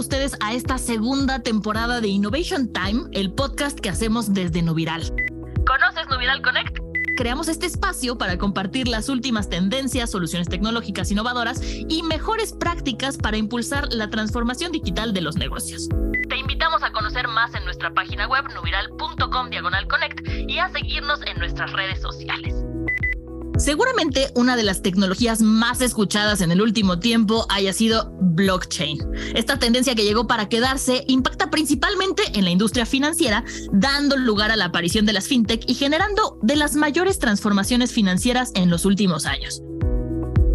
ustedes a esta segunda temporada de Innovation Time, el podcast que hacemos desde Noviral. ¿Conoces Noviral Connect? Creamos este espacio para compartir las últimas tendencias, soluciones tecnológicas innovadoras y mejores prácticas para impulsar la transformación digital de los negocios. Te invitamos a conocer más en nuestra página web nuviral.com diagonal connect y a seguirnos en nuestras redes sociales. Seguramente una de las tecnologías más escuchadas en el último tiempo haya sido blockchain. Esta tendencia que llegó para quedarse impacta principalmente en la industria financiera, dando lugar a la aparición de las fintech y generando de las mayores transformaciones financieras en los últimos años.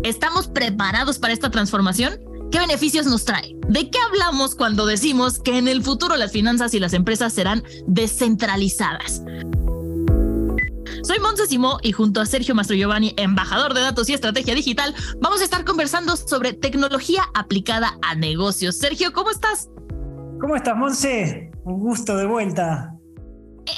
¿Estamos preparados para esta transformación? ¿Qué beneficios nos trae? ¿De qué hablamos cuando decimos que en el futuro las finanzas y las empresas serán descentralizadas? Soy Monse Simó y junto a Sergio Mastro Giovanni, embajador de datos y estrategia digital, vamos a estar conversando sobre tecnología aplicada a negocios. Sergio, ¿cómo estás? ¿Cómo estás, Monse? Un gusto de vuelta.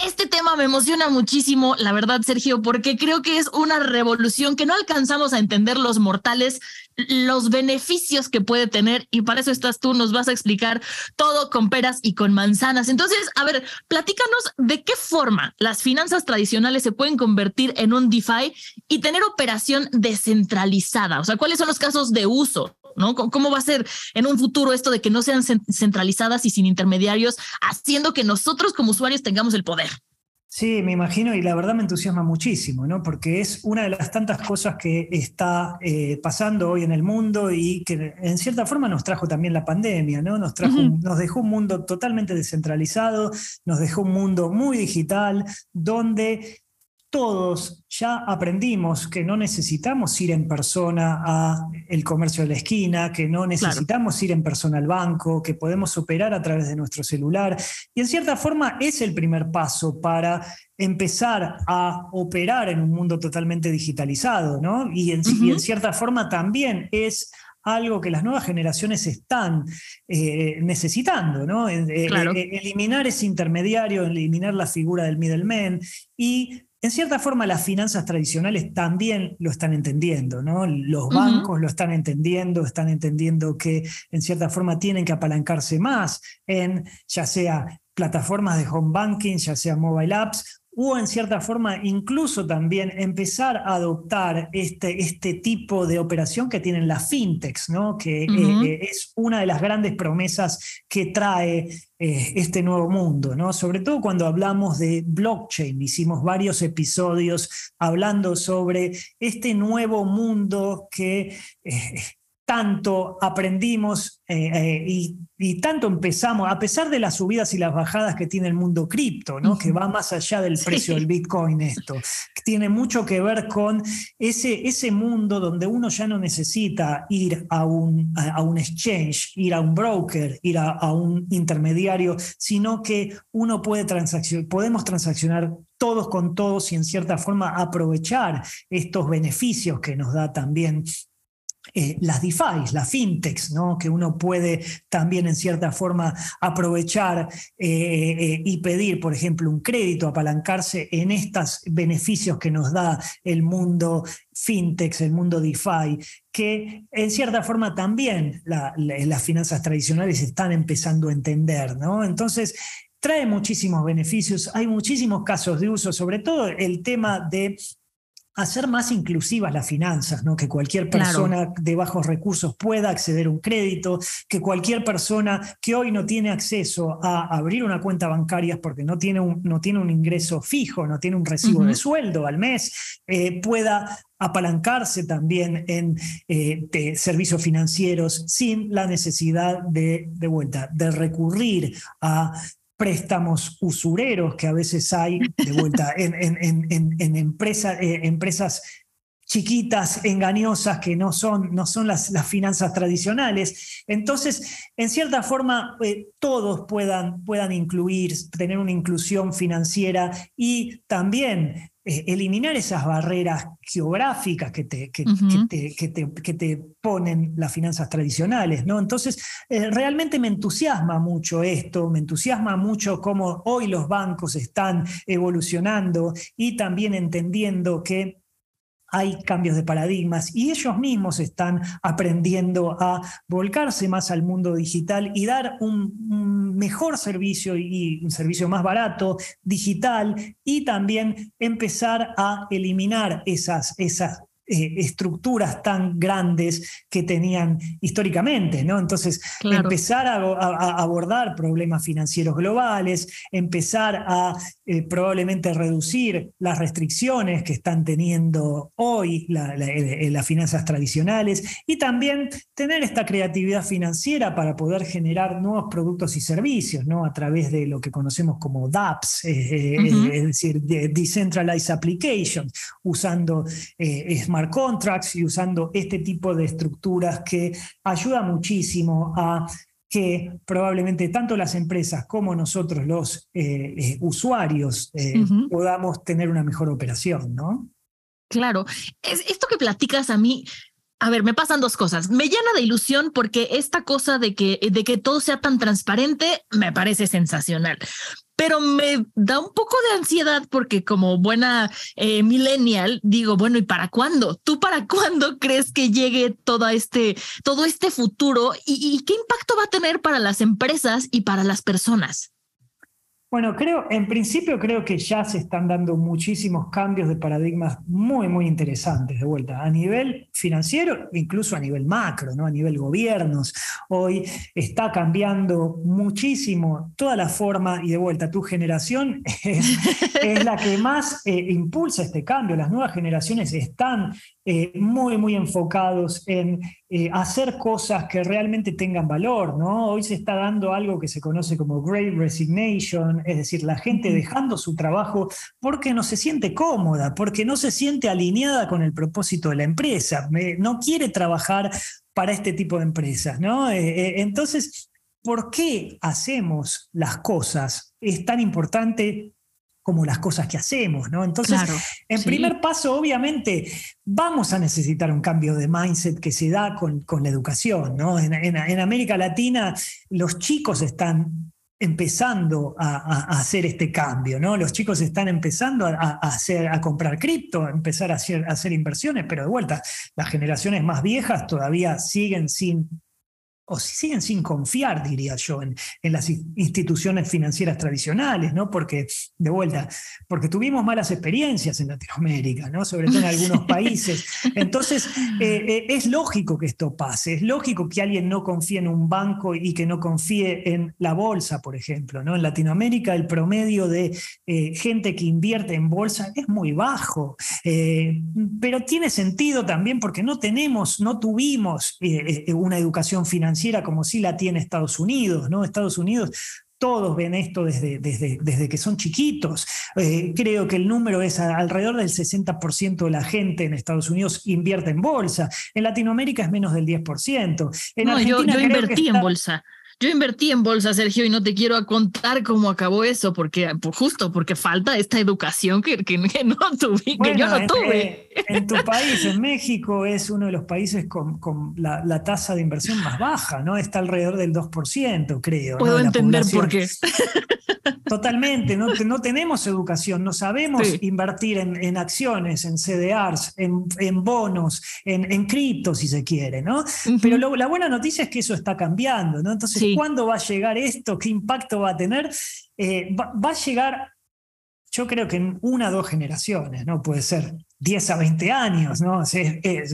Este tema me emociona muchísimo, la verdad, Sergio, porque creo que es una revolución que no alcanzamos a entender los mortales, los beneficios que puede tener, y para eso estás tú, nos vas a explicar todo con peras y con manzanas. Entonces, a ver, platícanos de qué forma las finanzas tradicionales se pueden convertir en un DeFi y tener operación descentralizada. O sea, ¿cuáles son los casos de uso? ¿no? ¿Cómo va a ser en un futuro esto de que no sean centralizadas y sin intermediarios, haciendo que nosotros como usuarios tengamos el poder? Sí, me imagino y la verdad me entusiasma muchísimo, ¿no? Porque es una de las tantas cosas que está eh, pasando hoy en el mundo y que en cierta forma nos trajo también la pandemia, ¿no? Nos, trajo, nos dejó un mundo totalmente descentralizado, nos dejó un mundo muy digital, donde todos ya aprendimos que no necesitamos ir en persona a el comercio de la esquina, que no necesitamos ir en persona al banco, que podemos operar a través de nuestro celular. Y en cierta forma es el primer paso para empezar a operar en un mundo totalmente digitalizado, ¿no? Y en, cierta forma también es algo que las nuevas generaciones están eh, necesitando, ¿no? Eh, eh, eliminar ese intermediario, eliminar la figura del middleman y en cierta forma las finanzas tradicionales también lo están entendiendo, ¿no? Los bancos lo están entendiendo, están entendiendo que en cierta forma tienen que apalancarse más en ya sea plataformas de home banking, ya sea mobile apps o en cierta forma incluso también empezar a adoptar este, este tipo de operación que tienen las fintechs, ¿no? que eh, eh, es una de las grandes promesas que trae eh, este nuevo mundo, ¿no? sobre todo cuando hablamos de blockchain. Hicimos varios episodios hablando sobre este nuevo mundo que tanto aprendimos eh, eh, y, tanto empezamos, a pesar de las subidas y las bajadas que tiene el mundo cripto, ¿no? que va más allá del precio del Bitcoin esto, que tiene mucho que ver con ese, ese mundo donde uno ya no necesita ir a un, a, un exchange, ir a un broker, ir a, a un intermediario, sino que uno puede transaccionar, podemos transaccionar todos con todos y en cierta forma aprovechar estos beneficios que nos da también eh, las DeFi, las fintechs, ¿no? que uno puede también en cierta forma aprovechar eh, eh, y pedir, por ejemplo, un crédito, apalancarse en estos beneficios que nos da el mundo fintechs, el mundo DeFi, que en cierta forma también las finanzas tradicionales están empezando a entender. ¿no? Entonces, trae muchísimos beneficios, hay muchísimos casos de uso, sobre todo el tema de hacer más inclusivas las finanzas, ¿no? que cualquier persona de bajos recursos pueda acceder a un crédito, que cualquier persona que hoy no tiene acceso a abrir una cuenta bancaria porque no tiene un, no tiene un ingreso fijo, no tiene un recibo de sueldo al mes, eh, pueda apalancarse también en eh, servicios financieros sin la necesidad de, de vuelta, de recurrir a préstamos usureros que a veces hay de vuelta en, en, eh, empresas chiquitas, engañosas, que no son, no son las, las finanzas tradicionales. Entonces, en cierta forma, eh, todos puedan, puedan incluir, tener una inclusión financiera y también eh, eliminar esas barreras geográficas que te, que, te, ponen las finanzas tradicionales. ¿no? Entonces, eh, realmente me entusiasma mucho esto, me entusiasma mucho cómo hoy los bancos están evolucionando y también entendiendo que hay cambios de paradigmas y ellos mismos están aprendiendo a volcarse más al mundo digital y dar un, mejor servicio y un servicio más barato, digital, y también empezar a eliminar esas, esas eh, estructuras tan grandes que tenían históricamente, ¿no? Entonces, empezar a, abordar problemas financieros globales, empezar a eh, probablemente reducir las restricciones que están teniendo hoy eh, las finanzas tradicionales y también tener esta creatividad financiera para poder generar nuevos productos y servicios, ¿no? A través de lo que conocemos como DApps, es decir, Decentralized Applications, usando smart contracts y usando este tipo de estructuras que ayuda muchísimo a que probablemente tanto las empresas como nosotros los eh, eh, usuarios eh, podamos tener una mejor operación, ¿no? Claro, esto que platicas a mí a ver, me pasan dos cosas. Me llena de ilusión porque esta cosa de que, de que todo sea tan transparente me parece sensacional. Pero me da un poco de ansiedad porque como buena eh, millennial digo, bueno, ¿y para cuándo? ¿Tú para cuándo crees que llegue todo este, todo este futuro y qué impacto va a tener para las empresas y para las personas? Bueno, creo, en principio creo que ya se están dando muchísimos cambios de paradigmas muy, muy interesantes de vuelta, a nivel financiero, incluso a nivel macro, ¿no? a nivel gobiernos. Hoy está cambiando muchísimo toda la forma y de vuelta, tu generación es, la que más eh, impulsa este cambio. Las nuevas generaciones están eh, muy, muy enfocados en eh, hacer cosas que realmente tengan valor, ¿no? Hoy se está dando algo que se conoce como Great Resignation, es decir, la gente dejando su trabajo porque no se siente cómoda, porque no se siente alineada con el propósito de la empresa, no quiere trabajar para este tipo de empresas, ¿no? Eh, entonces, ¿por qué hacemos las cosas? Es tan importante como las cosas que hacemos, ¿no? Entonces, en primer paso, obviamente, vamos a necesitar un cambio de mindset que se da con, con la educación, ¿no? En, América Latina, los chicos están empezando a, hacer este cambio, ¿no? Los chicos están empezando a, hacer, a comprar cripto, a empezar a hacer, a hacer inversiones, pero de vuelta, las generaciones más viejas todavía siguen sin o siguen sin confiar, diría yo, en, en, las instituciones financieras tradicionales, ¿no? Porque, de vuelta, porque tuvimos malas experiencias en Latinoamérica, ¿no? Sobre todo en algunos países. Entonces, eh, eh, es lógico que esto pase, es lógico que alguien no confíe en un banco y que no confíe en la bolsa, por ejemplo, ¿no? En Latinoamérica el promedio de eh, gente que invierte en bolsa es muy bajo, pero tiene sentido también porque no tenemos, no tuvimos una educación financiera como si la tiene Estados Unidos, ¿no? Estados Unidos todos ven esto desde, desde, desde que son chiquitos. Eh, creo que el número es alrededor del 60% de la gente en Estados Unidos invierte en bolsa. En Latinoamérica es menos del 10%. En no, yo, invertí en bolsa. Yo invertí en bolsa, Sergio, y no te quiero contar cómo acabó eso, porque justo porque falta esta educación que, que, no tuve, que yo no tuve. En, tu país, en México, es uno de los países con, con la, tasa de inversión más baja, ¿no? Está alrededor del 2%, creo. Puedo entender por qué. Totalmente, no, no, tenemos educación, no sabemos invertir en, en, acciones, en CDRs, en, en bonos, en, en, cripto, si se quiere, ¿no? Pero la buena noticia es que eso está cambiando, ¿no? Entonces, ¿cuándo va a llegar esto? ¿Qué impacto va a tener? Eh, va, a llegar, yo creo que en una o dos generaciones, ¿no? Puede ser 10 a 20 años, ¿no?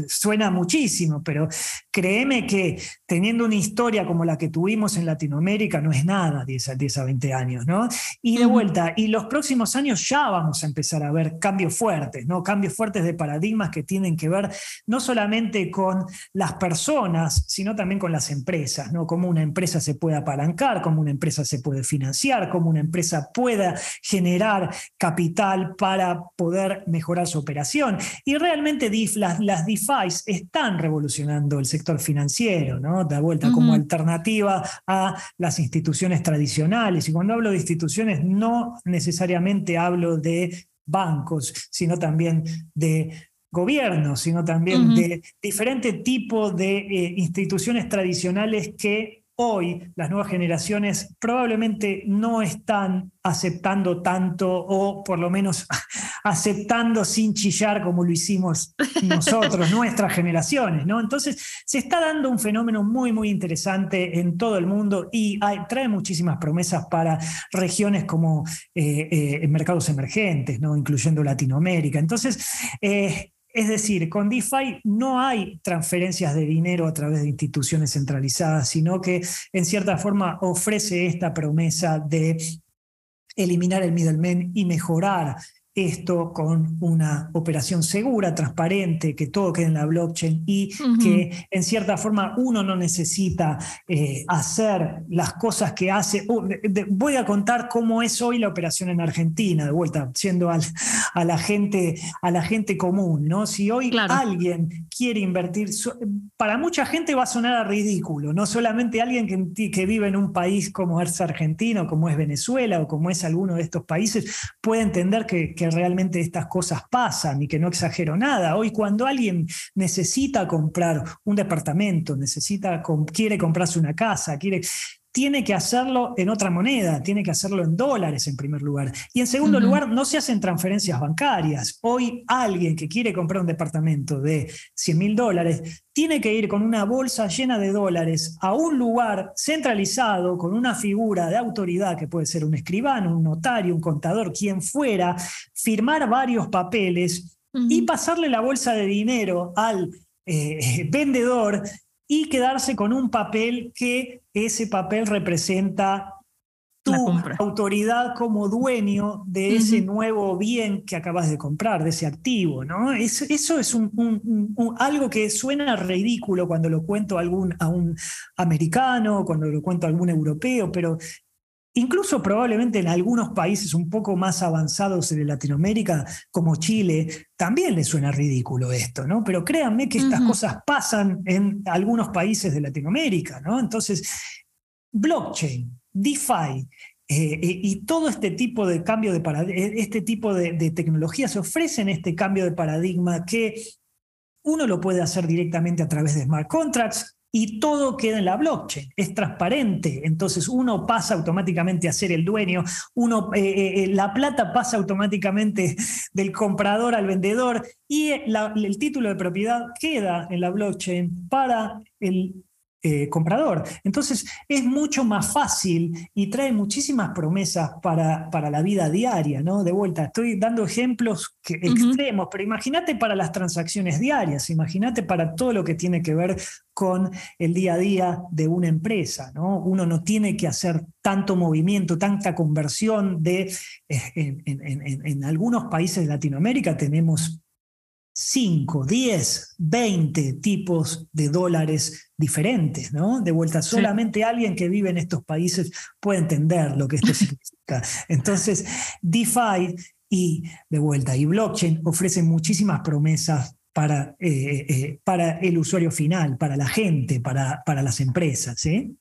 suena muchísimo, pero créeme que teniendo una historia como la que tuvimos en Latinoamérica no es nada 10 a, 10 a 20 años, ¿no? Y de vuelta, y los próximos años ya vamos a empezar a ver cambios fuertes, ¿no? Cambios fuertes de paradigmas que tienen que ver no solamente con las personas, sino también con las empresas, ¿no? Cómo una empresa se puede apalancar, cómo una empresa se puede financiar, cómo una empresa pueda generar capital para poder mejorar su operación y realmente las, las DeFi están revolucionando el sector financiero, ¿no? Da vuelta como alternativa a las instituciones tradicionales. Y cuando hablo de instituciones, no necesariamente hablo de bancos, sino también de gobiernos, sino también de diferentes tipos de eh, instituciones tradicionales que hoy las nuevas generaciones probablemente no están aceptando tanto o por lo menos aceptando sin chillar como lo hicimos nosotros, nuestras generaciones, ¿no? Entonces se está dando un fenómeno muy, muy interesante en todo el mundo y trae muchísimas promesas para regiones como eh, eh, mercados emergentes, ¿no? Incluyendo Latinoamérica. Entonces, eh, es decir, con DeFi no hay transferencias de dinero a través de instituciones centralizadas, sino que en cierta forma ofrece esta promesa de eliminar el middleman y mejorar esto con una operación segura, transparente, que todo quede en la blockchain y que en cierta forma uno no necesita eh, hacer las cosas que hace. Uh, voy a contar cómo es hoy la operación en Argentina, de vuelta, siendo a, la gente, a la gente común. ¿no? Si hoy alguien quiere invertir, para mucha gente va a sonar ridículo, no solamente alguien que, que vive en un país como es Argentina, o como es Venezuela, o como es alguno de estos países, puede entender que que realmente estas cosas pasan y que no exagero nada. Hoy cuando alguien necesita comprar un departamento, necesita, quiere comprarse una casa, quiere, tiene que hacerlo en otra moneda, tiene que hacerlo en dólares en primer lugar. Y en segundo lugar, no se hacen transferencias bancarias. Hoy alguien que quiere comprar un departamento de 100 mil dólares tiene que ir con una bolsa llena de dólares a un lugar centralizado con una figura de autoridad que puede ser un escribano, un notario, un contador, quien fuera, firmar varios papeles y pasarle la bolsa de dinero al eh, vendedor y quedarse con un papel que ese papel representa tu autoridad como dueño de ese nuevo bien que acabas de comprar, de ese activo, ¿no? eso es algo que suena ridículo cuando lo cuento a, algún, a un americano, cuando lo cuento a algún europeo, pero Incluso probablemente en algunos países un poco más avanzados de Latinoamérica, como Chile, también les suena ridículo esto, ¿no? Pero créanme que estas cosas pasan en algunos países de Latinoamérica, ¿no? Entonces, blockchain, DeFi, eh, eh, y todo este tipo de cambio de paradigma, eh, este tipo de, de tecnologías ofrecen este cambio de paradigma que uno lo puede hacer directamente a través de smart contracts, y todo queda en la blockchain, es transparente, entonces uno pasa automáticamente a ser el dueño, uno, eh, eh, eh, la plata pasa automáticamente del comprador al vendedor y el título de propiedad queda en la blockchain para el eh, comprador. Entonces es mucho más fácil y trae muchísimas promesas para, para la vida diaria, ¿no? De vuelta, estoy dando ejemplos extremos, pero imagínate para las transacciones diarias, imagínate para todo lo que tiene que ver con el día a día de una empresa, ¿no? Uno no tiene que hacer tanto movimiento, tanta conversión de... Eh, en, en algunos países de Latinoamérica tenemos 5, 10, 20 tipos de dólares diferentes, ¿no? De vuelta, solamente alguien que vive en estos países puede entender lo que esto significa. Entonces, DeFi y de vuelta, y blockchain ofrecen muchísimas promesas para, eh, eh, para el usuario final, para la gente, para, para las empresas. ¿sí?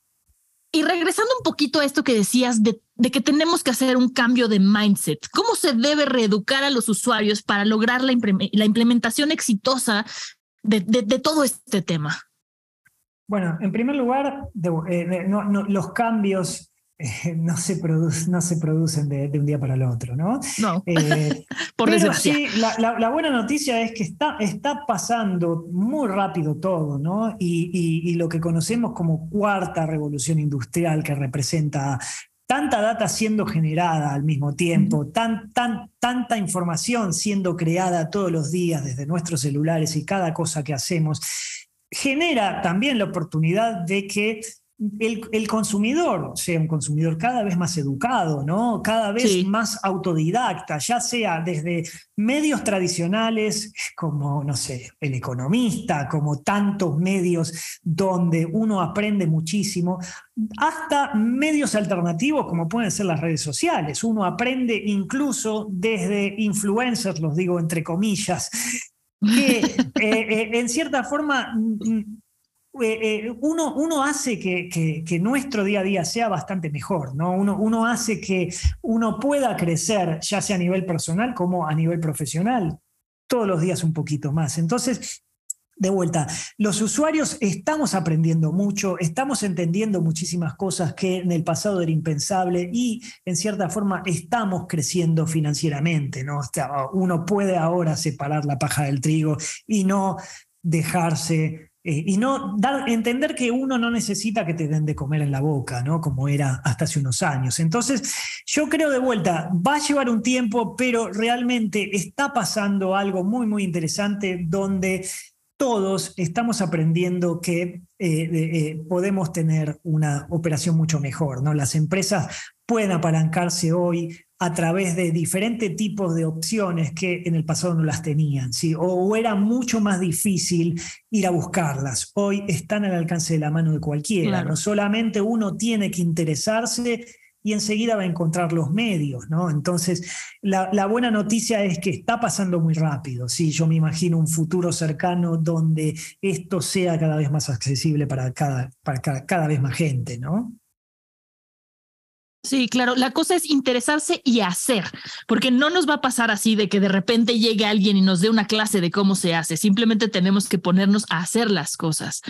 Y regresando un poquito a esto que decías de, que tenemos que hacer un cambio de mindset, ¿cómo se debe reeducar a los usuarios para lograr la, implementación exitosa de, todo este tema? Bueno, en primer lugar, eh, los cambios no, se no se producen de, un día para el otro, ¿no? No. Eh, Por pero sí, la, buena noticia es que está, está pasando muy rápido todo, ¿no? Y, lo que conocemos como cuarta revolución industrial que representa tanta data siendo generada al mismo tiempo, tan, tan, tanta información siendo creada todos los días desde nuestros celulares y cada cosa que hacemos, genera también la oportunidad de que el, consumidor sea un consumidor cada vez más educado, ¿no? cada vez más autodidacta, ya sea desde medios tradicionales como, no sé, el economista, como tantos medios donde uno aprende muchísimo, hasta medios alternativos como pueden ser las redes sociales. Uno aprende incluso desde influencers, los digo entre comillas, que eh, eh, en cierta forma mm, eh, eh, uno, uno, hace que, nuestro día a día sea bastante mejor, ¿no? Uno, uno, hace que uno pueda crecer, ya sea a nivel personal como a nivel profesional, todos los días un poquito más. Entonces, de vuelta, los usuarios estamos aprendiendo mucho, estamos entendiendo muchísimas cosas que en el pasado era impensable y en cierta forma estamos creciendo financieramente, ¿no? uno puede ahora separar la paja del trigo y no dejarse eh, y no dar, entender que uno no necesita que te den de comer en la boca, ¿no? Como era hasta hace unos años. Entonces, yo creo de vuelta, va a llevar un tiempo, pero realmente está pasando algo muy, muy interesante donde todos estamos aprendiendo que eh, eh, podemos tener una operación mucho mejor. ¿no? Las empresas pueden apalancarse hoy a través de diferentes tipos de opciones que en el pasado no las tenían, ¿sí? o era mucho más difícil ir a buscarlas. Hoy están al alcance de la mano de cualquiera. No solamente uno tiene que interesarse y enseguida va a encontrar los medios, ¿no? Entonces, la, buena noticia es que está pasando muy rápido, ¿sí? Yo me imagino un futuro cercano donde esto sea cada vez más accesible para cada, para cada, vez más gente, ¿no? Sí, claro. La cosa es interesarse y hacer, porque no nos va a pasar así de que de repente llegue alguien y nos dé una clase de cómo se hace. Simplemente tenemos que ponernos a hacer las cosas.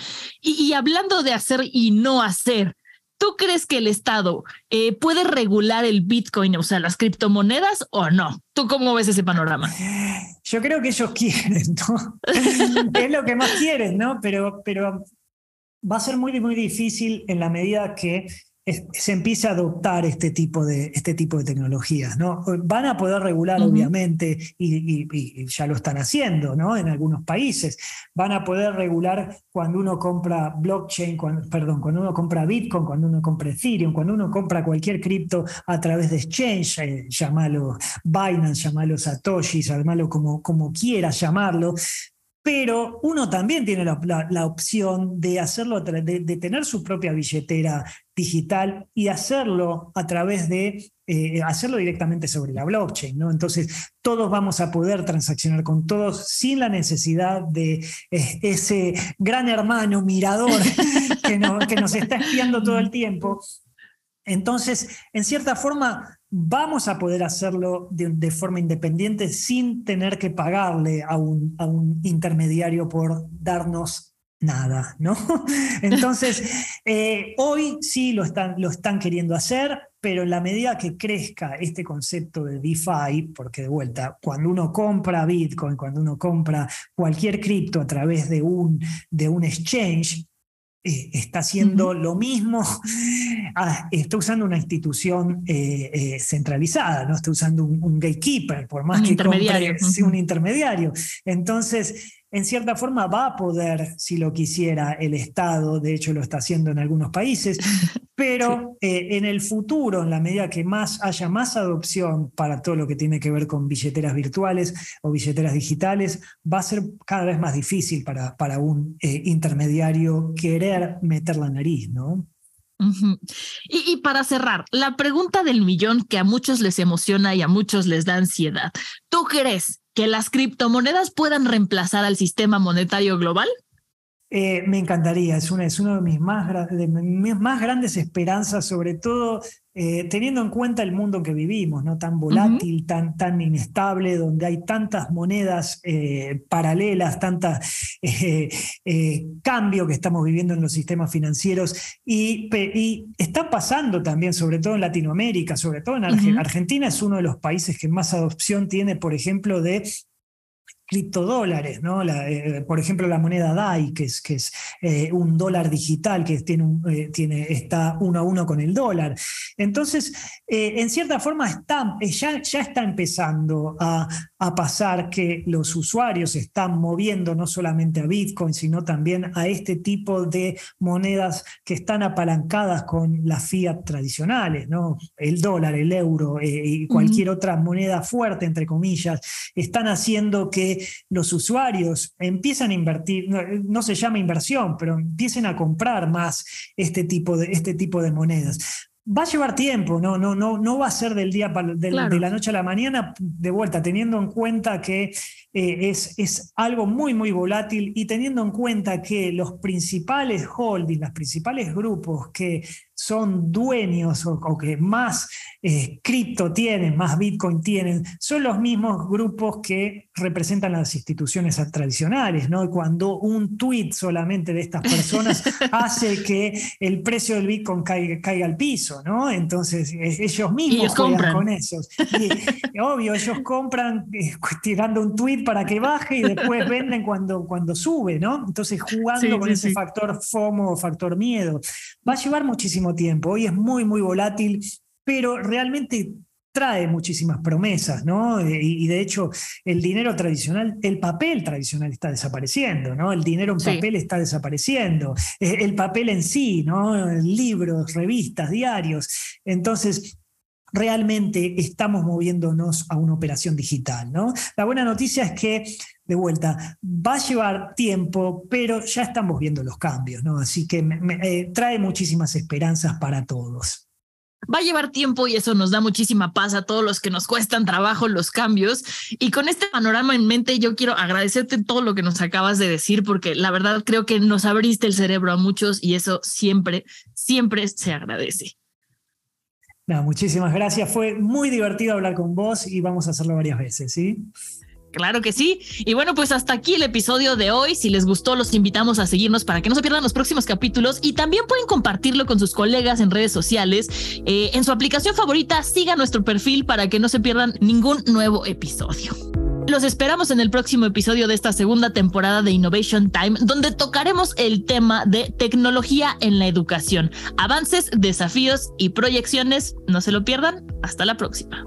y hablando de hacer y no hacer, ¿Tú crees que el Estado eh, puede regular el Bitcoin, o sea, las criptomonedas o no? ¿Tú cómo ves ese panorama? Yo creo que ellos quieren, ¿no? es lo que más quieren, ¿no? Pero, pero va a ser muy, muy difícil en la medida que se empieza a adoptar este tipo de, este tipo de tecnologías. ¿no? Van a poder regular, obviamente, y, ya lo están haciendo ¿no? en algunos países. Van a poder regular cuando uno compra blockchain, perdón, cuando uno compra Bitcoin, cuando uno compra Ethereum, cuando uno compra cualquier cripto a través de exchange, eh, llamalo Binance, llamalo Satoshi, llamalo como, como quieras llamarlo, pero uno también tiene la, opción de hacerlo, de, tener su propia billetera digital y hacerlo a través de eh, hacerlo directamente sobre la blockchain. ¿no? Entonces, todos vamos a poder transaccionar con todos sin la necesidad de eh, ese gran hermano mirador que, que nos está espiando todo el tiempo. Entonces, en cierta forma, vamos a poder hacerlo de, forma independiente sin tener que pagarle a un, a un intermediario por darnos nada, ¿no? Entonces, eh, hoy sí lo están, lo están queriendo hacer, pero en la medida que crezca este concepto de DeFi, porque de vuelta, cuando uno compra Bitcoin, cuando uno compra cualquier cripto a través de un, de un exchange, eh, está haciendo lo mismo, ah, está usando una institución eh, eh, centralizada, no está usando un, gatekeeper, por más que sea un intermediario. Entonces, en cierta forma va a poder, si lo quisiera, el Estado, de hecho lo está haciendo en algunos países, pero eh, en el futuro, en la medida que más haya más adopción para todo lo que tiene que ver con billeteras virtuales o billeteras digitales, va a ser cada vez más difícil para, para un eh, intermediario querer meter la nariz, ¿no? y, para cerrar, la pregunta del millón que a muchos les emociona y a muchos les da ansiedad. ¿Tú crees que las criptomonedas puedan reemplazar al sistema monetario global? Eh, me encantaría, es una, es una de, mis más, de mis más grandes esperanzas, sobre todo eh, teniendo en cuenta el mundo que vivimos, ¿no? tan volátil, tan, tan inestable, donde hay tantas monedas eh, paralelas, tantos cambios que estamos viviendo en los sistemas financieros. Y, está pasando también, sobre todo en Latinoamérica, sobre todo en Argentina. Argentina es uno de los países que más adopción tiene, por ejemplo, de criptodólares, ¿no? Eh, por ejemplo, la moneda DAI, que es, que es eh, un dólar digital que tiene, eh, tiene, está uno a uno con el dólar. Entonces, en cierta forma, está, ya, ya está empezando a, a, pasar que los usuarios están moviendo no solamente a Bitcoin, sino también a este tipo de monedas que están apalancadas con las fiat tradicionales, ¿no? El dólar, el euro y cualquier otra moneda fuerte, entre comillas, están haciendo que los usuarios empiezan a invertir, no, se llama inversión, pero empiecen a comprar más este tipo de, este tipo de monedas. Va a llevar tiempo, no, no, no, no va a ser del día de la noche a la mañana, de vuelta, teniendo en cuenta que eh, es, es, algo muy, muy volátil y teniendo en cuenta que los principales holdings, los principales grupos que son dueños o, que más eh, cripto tienen, más Bitcoin tienen, son los mismos grupos que representan las instituciones tradicionales, ¿no? Cuando un tuit solamente de estas personas hace que el precio del Bitcoin caiga, al piso, ¿no? Entonces ellos mismos juegan con esos. Y, obvio, ellos compran eh, tirando un para que baje y después venden cuando, cuando sube, ¿no? Entonces jugando con ese factor FOMO, factor miedo. Va a llevar muchísimo tiempo. Hoy es muy, muy volátil, pero realmente trae muchísimas promesas, ¿no? Eh, y, de hecho, el dinero tradicional, el papel tradicional está desapareciendo, ¿no? El dinero en papel está desapareciendo. Eh, el papel en sí, ¿no? Libros, revistas, diarios. Entonces, realmente estamos moviéndonos a una operación digital, ¿no? La buena noticia es que, de vuelta, va a llevar tiempo, pero ya estamos viendo los cambios, ¿no? Así que eh, trae muchísimas esperanzas para todos. Va a llevar tiempo y eso nos da muchísima paz a todos los que nos cuestan trabajo los cambios. Y con este panorama en mente, yo quiero agradecerte todo lo que nos acabas de decir, porque la verdad creo que nos abriste el cerebro a muchos y eso siempre, siempre se agradece. No, muchísimas gracias. Fue muy divertido hablar con vos y vamos a hacerlo varias veces, ¿sí? Claro que sí. Y bueno, pues hasta aquí el episodio de hoy. Si les gustó, los invitamos a seguirnos para que no se pierdan los próximos capítulos y también pueden compartirlo con sus colegas en redes sociales. Eh, en su aplicación favorita, siga nuestro perfil para que no se pierdan ningún nuevo episodio. Los esperamos en el próximo episodio de esta segunda temporada de Innovation Time, donde tocaremos el tema de tecnología en la educación, avances, desafíos y proyecciones. No se lo pierdan. Hasta la próxima.